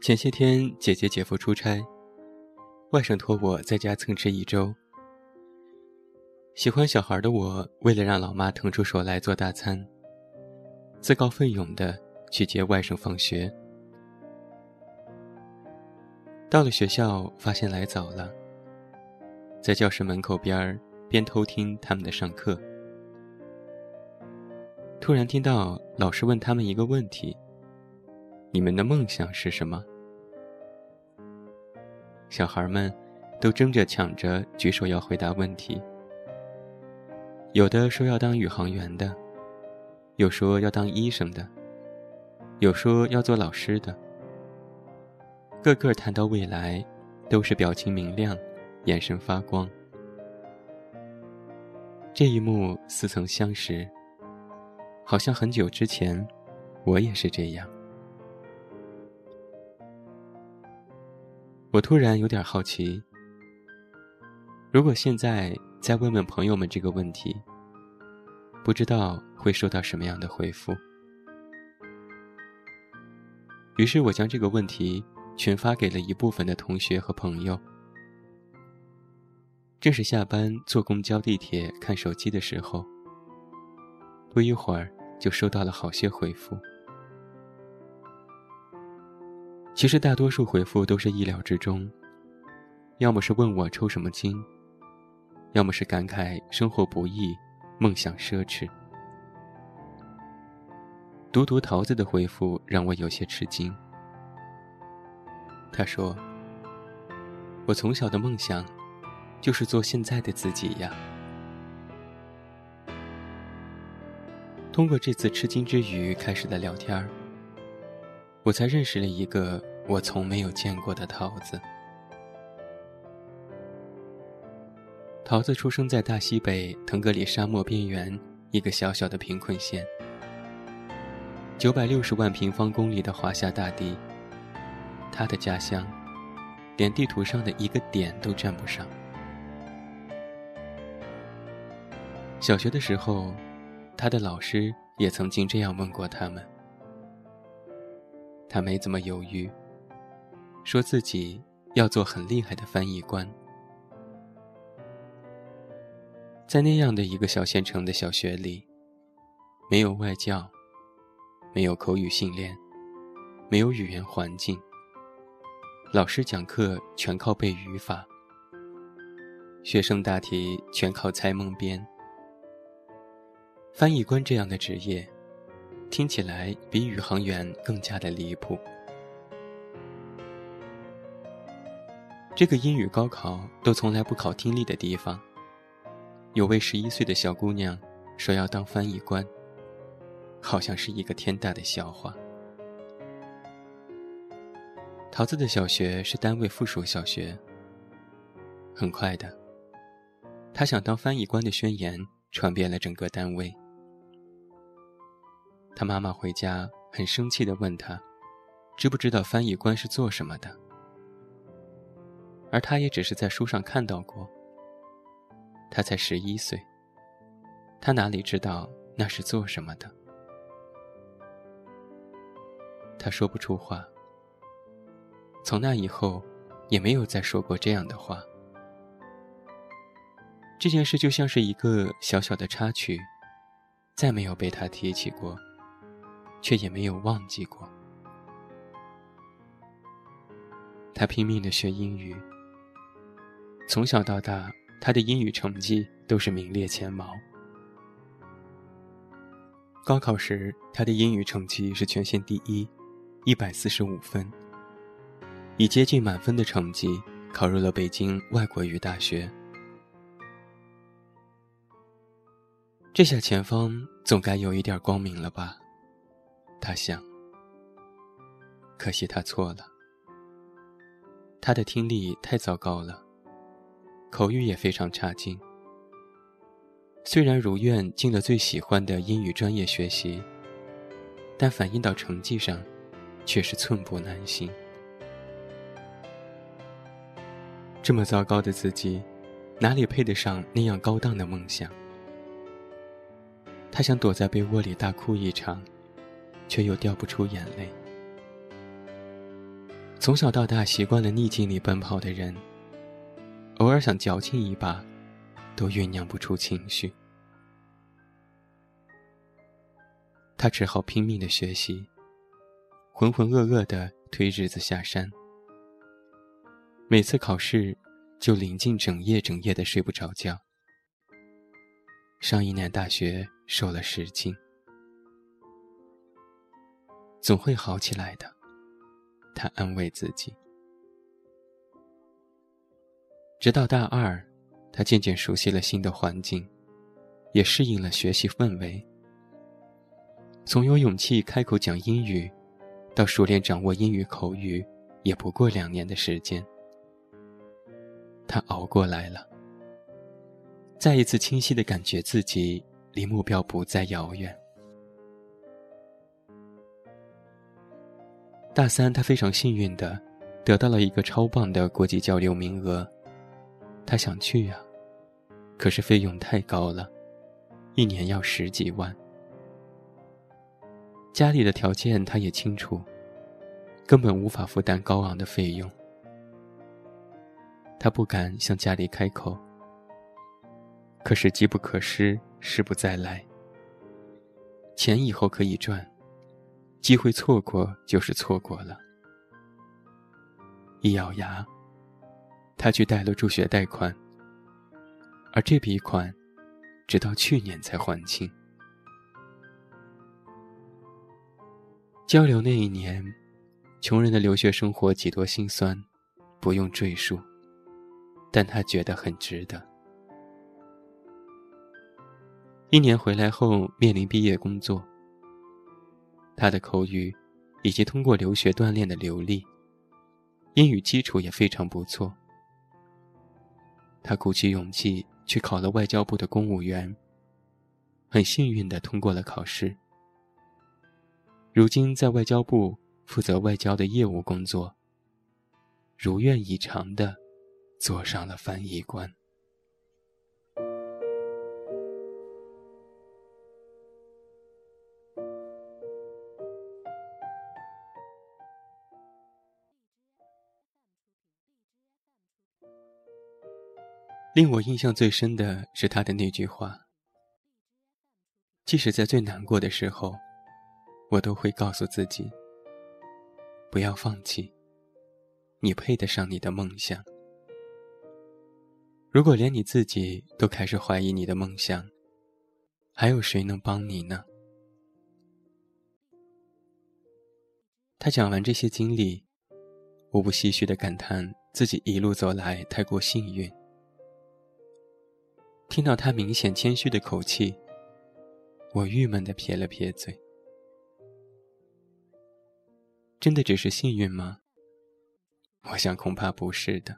前些天姐姐姐夫出差，外甥托我在家蹭吃一周。喜欢小孩的我，为了让老妈腾出手来做大餐，自告奋勇的去接外甥放学。到了学校，发现来早了，在教室门口边儿边偷听他们的上课。突然听到老师问他们一个问题：“你们的梦想是什么？”小孩们都争着抢着举手要回答问题。有的说要当宇航员的，有说要当医生的，有说要做老师的。个个谈到未来，都是表情明亮，眼神发光。这一幕似曾相识，好像很久之前，我也是这样。我突然有点好奇，如果现在……再问问朋友们这个问题，不知道会收到什么样的回复。于是我将这个问题群发给了一部分的同学和朋友。正是下班坐公交、地铁看手机的时候，不一会儿就收到了好些回复。其实大多数回复都是意料之中，要么是问我抽什么筋。要么是感慨生活不易，梦想奢侈。独独桃子的回复让我有些吃惊。他说：“我从小的梦想，就是做现在的自己呀。”通过这次吃惊之余开始的聊天儿，我才认识了一个我从没有见过的桃子。桃子出生在大西北腾格里沙漠边缘一个小小的贫困县，九百六十万平方公里的华夏大地，他的家乡，连地图上的一个点都占不上。小学的时候，他的老师也曾经这样问过他们，他没怎么犹豫，说自己要做很厉害的翻译官。在那样的一个小县城的小学里，没有外教，没有口语训练，没有语言环境。老师讲课全靠背语法，学生答题全靠猜蒙编。翻译官这样的职业，听起来比宇航员更加的离谱。这个英语高考都从来不考听力的地方。有位十一岁的小姑娘说要当翻译官，好像是一个天大的笑话。桃子的小学是单位附属小学。很快的，她想当翻译官的宣言传遍了整个单位。他妈妈回家很生气地问他：“知不知道翻译官是做什么的？”而他也只是在书上看到过。他才十一岁，他哪里知道那是做什么的？他说不出话。从那以后，也没有再说过这样的话。这件事就像是一个小小的插曲，再没有被他提起过，却也没有忘记过。他拼命的学英语，从小到大。他的英语成绩都是名列前茅。高考时，他的英语成绩是全县第一，一百四十五分，以接近满分的成绩考入了北京外国语大学。这下前方总该有一点光明了吧？他想。可惜他错了，他的听力太糟糕了。口语也非常差劲。虽然如愿进了最喜欢的英语专业学习，但反映到成绩上，却是寸步难行。这么糟糕的自己，哪里配得上那样高档的梦想？他想躲在被窝里大哭一场，却又掉不出眼泪。从小到大习惯了逆境里奔跑的人，偶尔想矫情一把，都酝酿不出情绪。他只好拼命的学习，浑浑噩噩的推日子下山。每次考试，就临近整夜整夜的睡不着觉。上一年大学瘦了十斤，总会好起来的，他安慰自己。直到大二，他渐渐熟悉了新的环境，也适应了学习氛围。从有勇气开口讲英语，到熟练掌握英语口语，也不过两年的时间。他熬过来了，再一次清晰的感觉自己离目标不再遥远。大三，他非常幸运的得到了一个超棒的国际交流名额，他想去呀，可是费用太高了，一年要十几万。家里的条件他也清楚，根本无法负担高昂的费用。他不敢向家里开口，可是机不可失，时不再来。钱以后可以赚，机会错过就是错过了。一咬牙，他去贷了助学贷款，而这笔款，直到去年才还清。交流那一年，穷人的留学生活几多心酸，不用赘述。但他觉得很值得。一年回来后，面临毕业工作，他的口语以及通过留学锻炼的流利，英语基础也非常不错。他鼓起勇气去考了外交部的公务员，很幸运的通过了考试。如今在外交部负责外交的业务工作，如愿以偿的。坐上了翻译官。令我印象最深的是他的那句话：“即使在最难过的时候，我都会告诉自己，不要放弃，你配得上你的梦想。”如果连你自己都开始怀疑你的梦想，还有谁能帮你呢？他讲完这些经历，我不唏嘘的感叹自己一路走来太过幸运。听到他明显谦虚的口气，我郁闷的撇了撇嘴。真的只是幸运吗？我想恐怕不是的。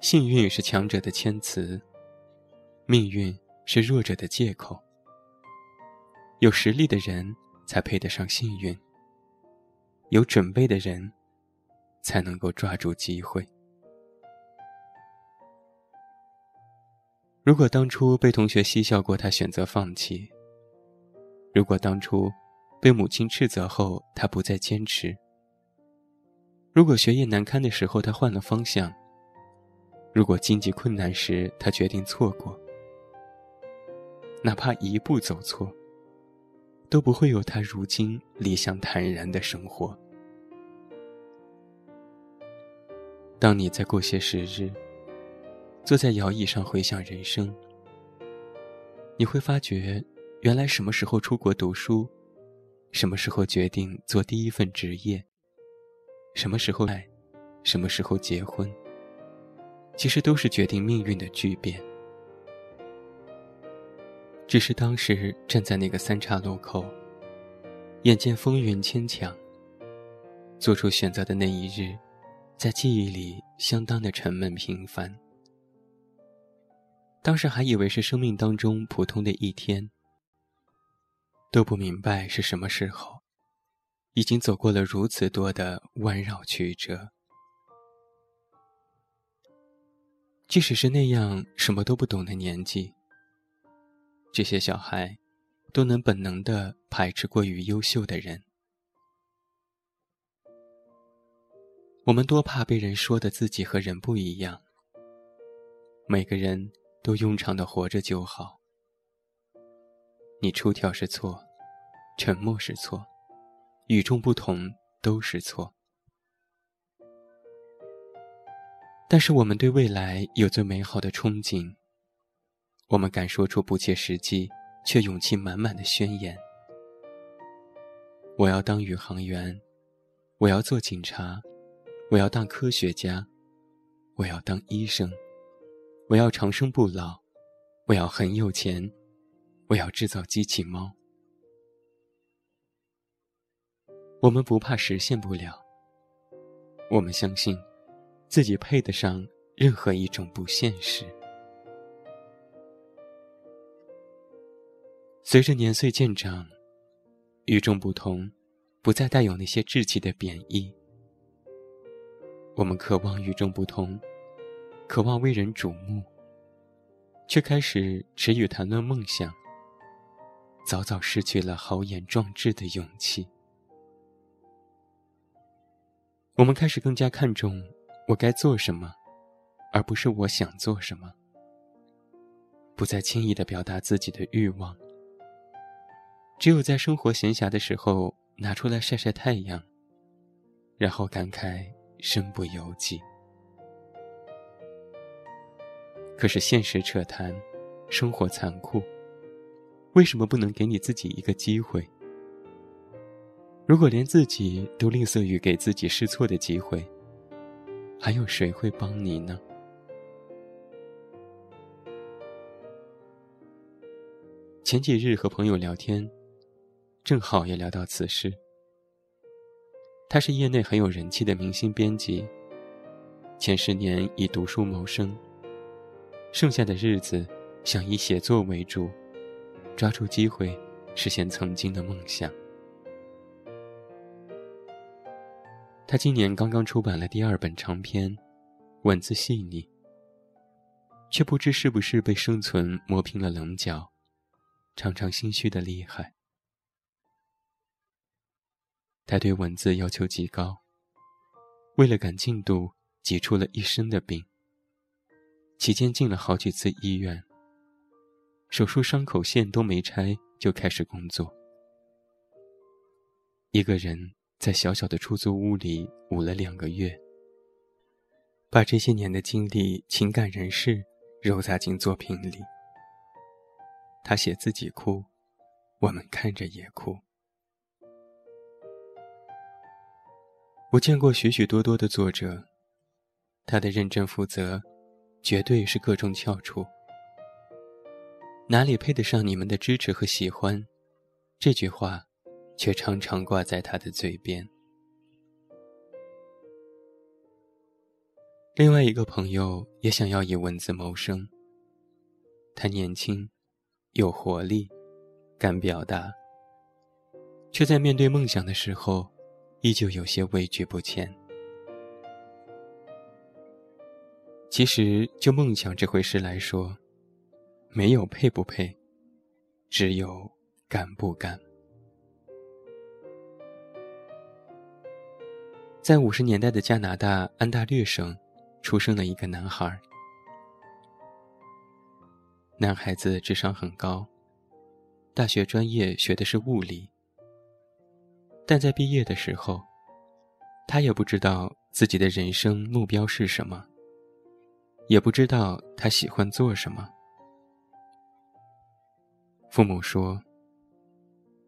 幸运是强者的谦词，命运是弱者的借口。有实力的人才配得上幸运，有准备的人才能够抓住机会。如果当初被同学嬉笑过，他选择放弃；如果当初被母亲斥责后，他不再坚持；如果学业难堪的时候，他换了方向。如果经济困难时他决定错过，哪怕一步走错，都不会有他如今理想坦然的生活。当你再过些时日，坐在摇椅上回想人生，你会发觉，原来什么时候出国读书，什么时候决定做第一份职业，什么时候爱，什么时候结婚。其实都是决定命运的巨变，只是当时站在那个三岔路口，眼见风云牵强，做出选择的那一日，在记忆里相当的沉闷平凡。当时还以为是生命当中普通的一天，都不明白是什么时候，已经走过了如此多的弯绕曲折。即使是那样什么都不懂的年纪，这些小孩都能本能的排斥过于优秀的人。我们多怕被人说的自己和人不一样。每个人都庸常的活着就好。你出挑是错，沉默是错，与众不同都是错。但是我们对未来有最美好的憧憬。我们敢说出不切实际却勇气满满的宣言：我要当宇航员，我要做警察，我要当科学家，我要当医生，我要长生不老，我要很有钱，我要制造机器猫。我们不怕实现不了，我们相信自己配得上任何一种不现实。随着年岁渐长，与众不同，不再带有那些稚气的贬义。我们渴望与众不同，渴望为人瞩目，却开始迟语谈论梦想，早早失去了豪言壮志的勇气。我们开始更加看重我该做什么，而不是我想做什么，不再轻易的表达自己的欲望。只有在生活闲暇的时候拿出来晒晒太阳，然后感慨身不由己。可是现实扯谈，生活残酷，为什么不能给你自己一个机会？如果连自己都吝啬于给自己试错的机会，还有谁会帮你呢？前几日和朋友聊天。正好也聊到此事。他是业内很有人气的明星编辑，前十年以读书谋生，剩下的日子想以写作为主，抓住机会实现曾经的梦想。他今年刚刚出版了第二本长篇，文字细腻，却不知是不是被生存磨平了棱角，常常心虚的厉害。他对文字要求极高，为了赶进度，挤出了一身的病。期间进了好几次医院，手术伤口线都没拆就开始工作。一个人在小小的出租屋里捂了两个月，把这些年的经历、情感、人事揉杂进作品里。他写自己哭，我们看着也哭。我见过许许多多的作者，他的认真负责，绝对是各种翘楚。哪里配得上你们的支持和喜欢？这句话，却常常挂在他的嘴边。另外一个朋友也想要以文字谋生。他年轻，有活力，敢表达，却在面对梦想的时候。依旧有些畏惧不前。其实，就梦想这回事来说，没有配不配，只有敢不敢。在五十年代的加拿大安大略省，出生了一个男孩。男孩子智商很高，大学专业学的是物理。但在毕业的时候，他也不知道自己的人生目标是什么，也不知道他喜欢做什么。父母说：“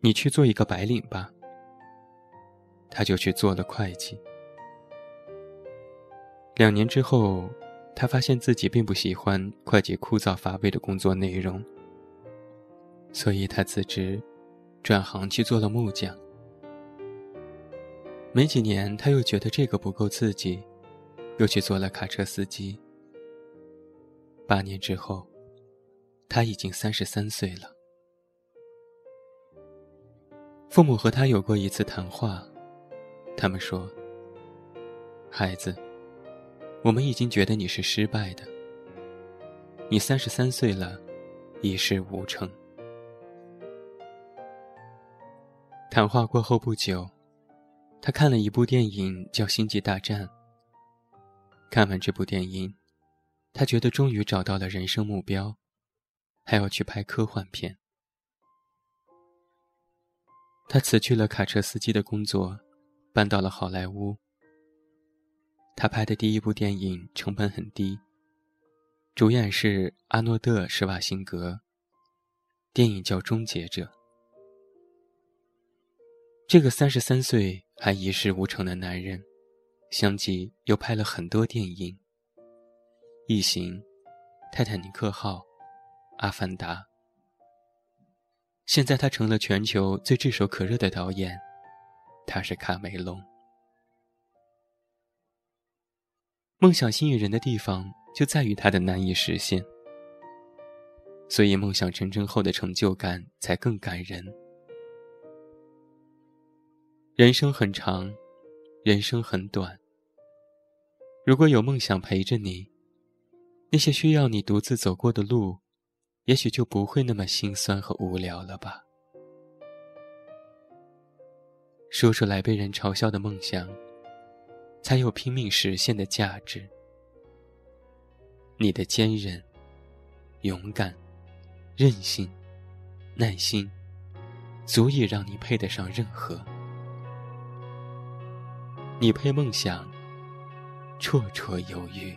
你去做一个白领吧。”他就去做了会计。两年之后，他发现自己并不喜欢会计枯燥乏味的工作内容，所以他辞职，转行去做了木匠。没几年，他又觉得这个不够刺激，又去做了卡车司机。八年之后，他已经三十三岁了。父母和他有过一次谈话，他们说：“孩子，我们已经觉得你是失败的。你三十三岁了，一事无成。”谈话过后不久。他看了一部电影，叫《星际大战》，看完这部电影，他觉得终于找到了人生目标，还要去拍科幻片。他辞去了卡车司机的工作，搬到了好莱坞。他拍的第一部电影成本很低，主演是阿诺德·施瓦辛格。电影叫《终结者》。这个三十三岁还一事无成的男人，相继又拍了很多电影，《异形》《泰坦尼克号》《阿凡达》。现在他成了全球最炙手可热的导演，他是卡梅隆。梦想吸引人的地方就在于它的难以实现，所以梦想成真后的成就感才更感人。人生很长，人生很短。如果有梦想陪着你，那些需要你独自走过的路，也许就不会那么心酸和无聊了吧。说出来被人嘲笑的梦想。才有拼命实现的价值。你的坚韧、勇敢、韧性、耐心，足以让你配得上任何。你配梦想，绰绰有余。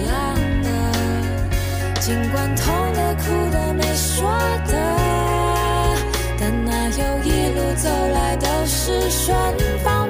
尽管痛的、哭的、没说的，但哪有一路走来都是顺风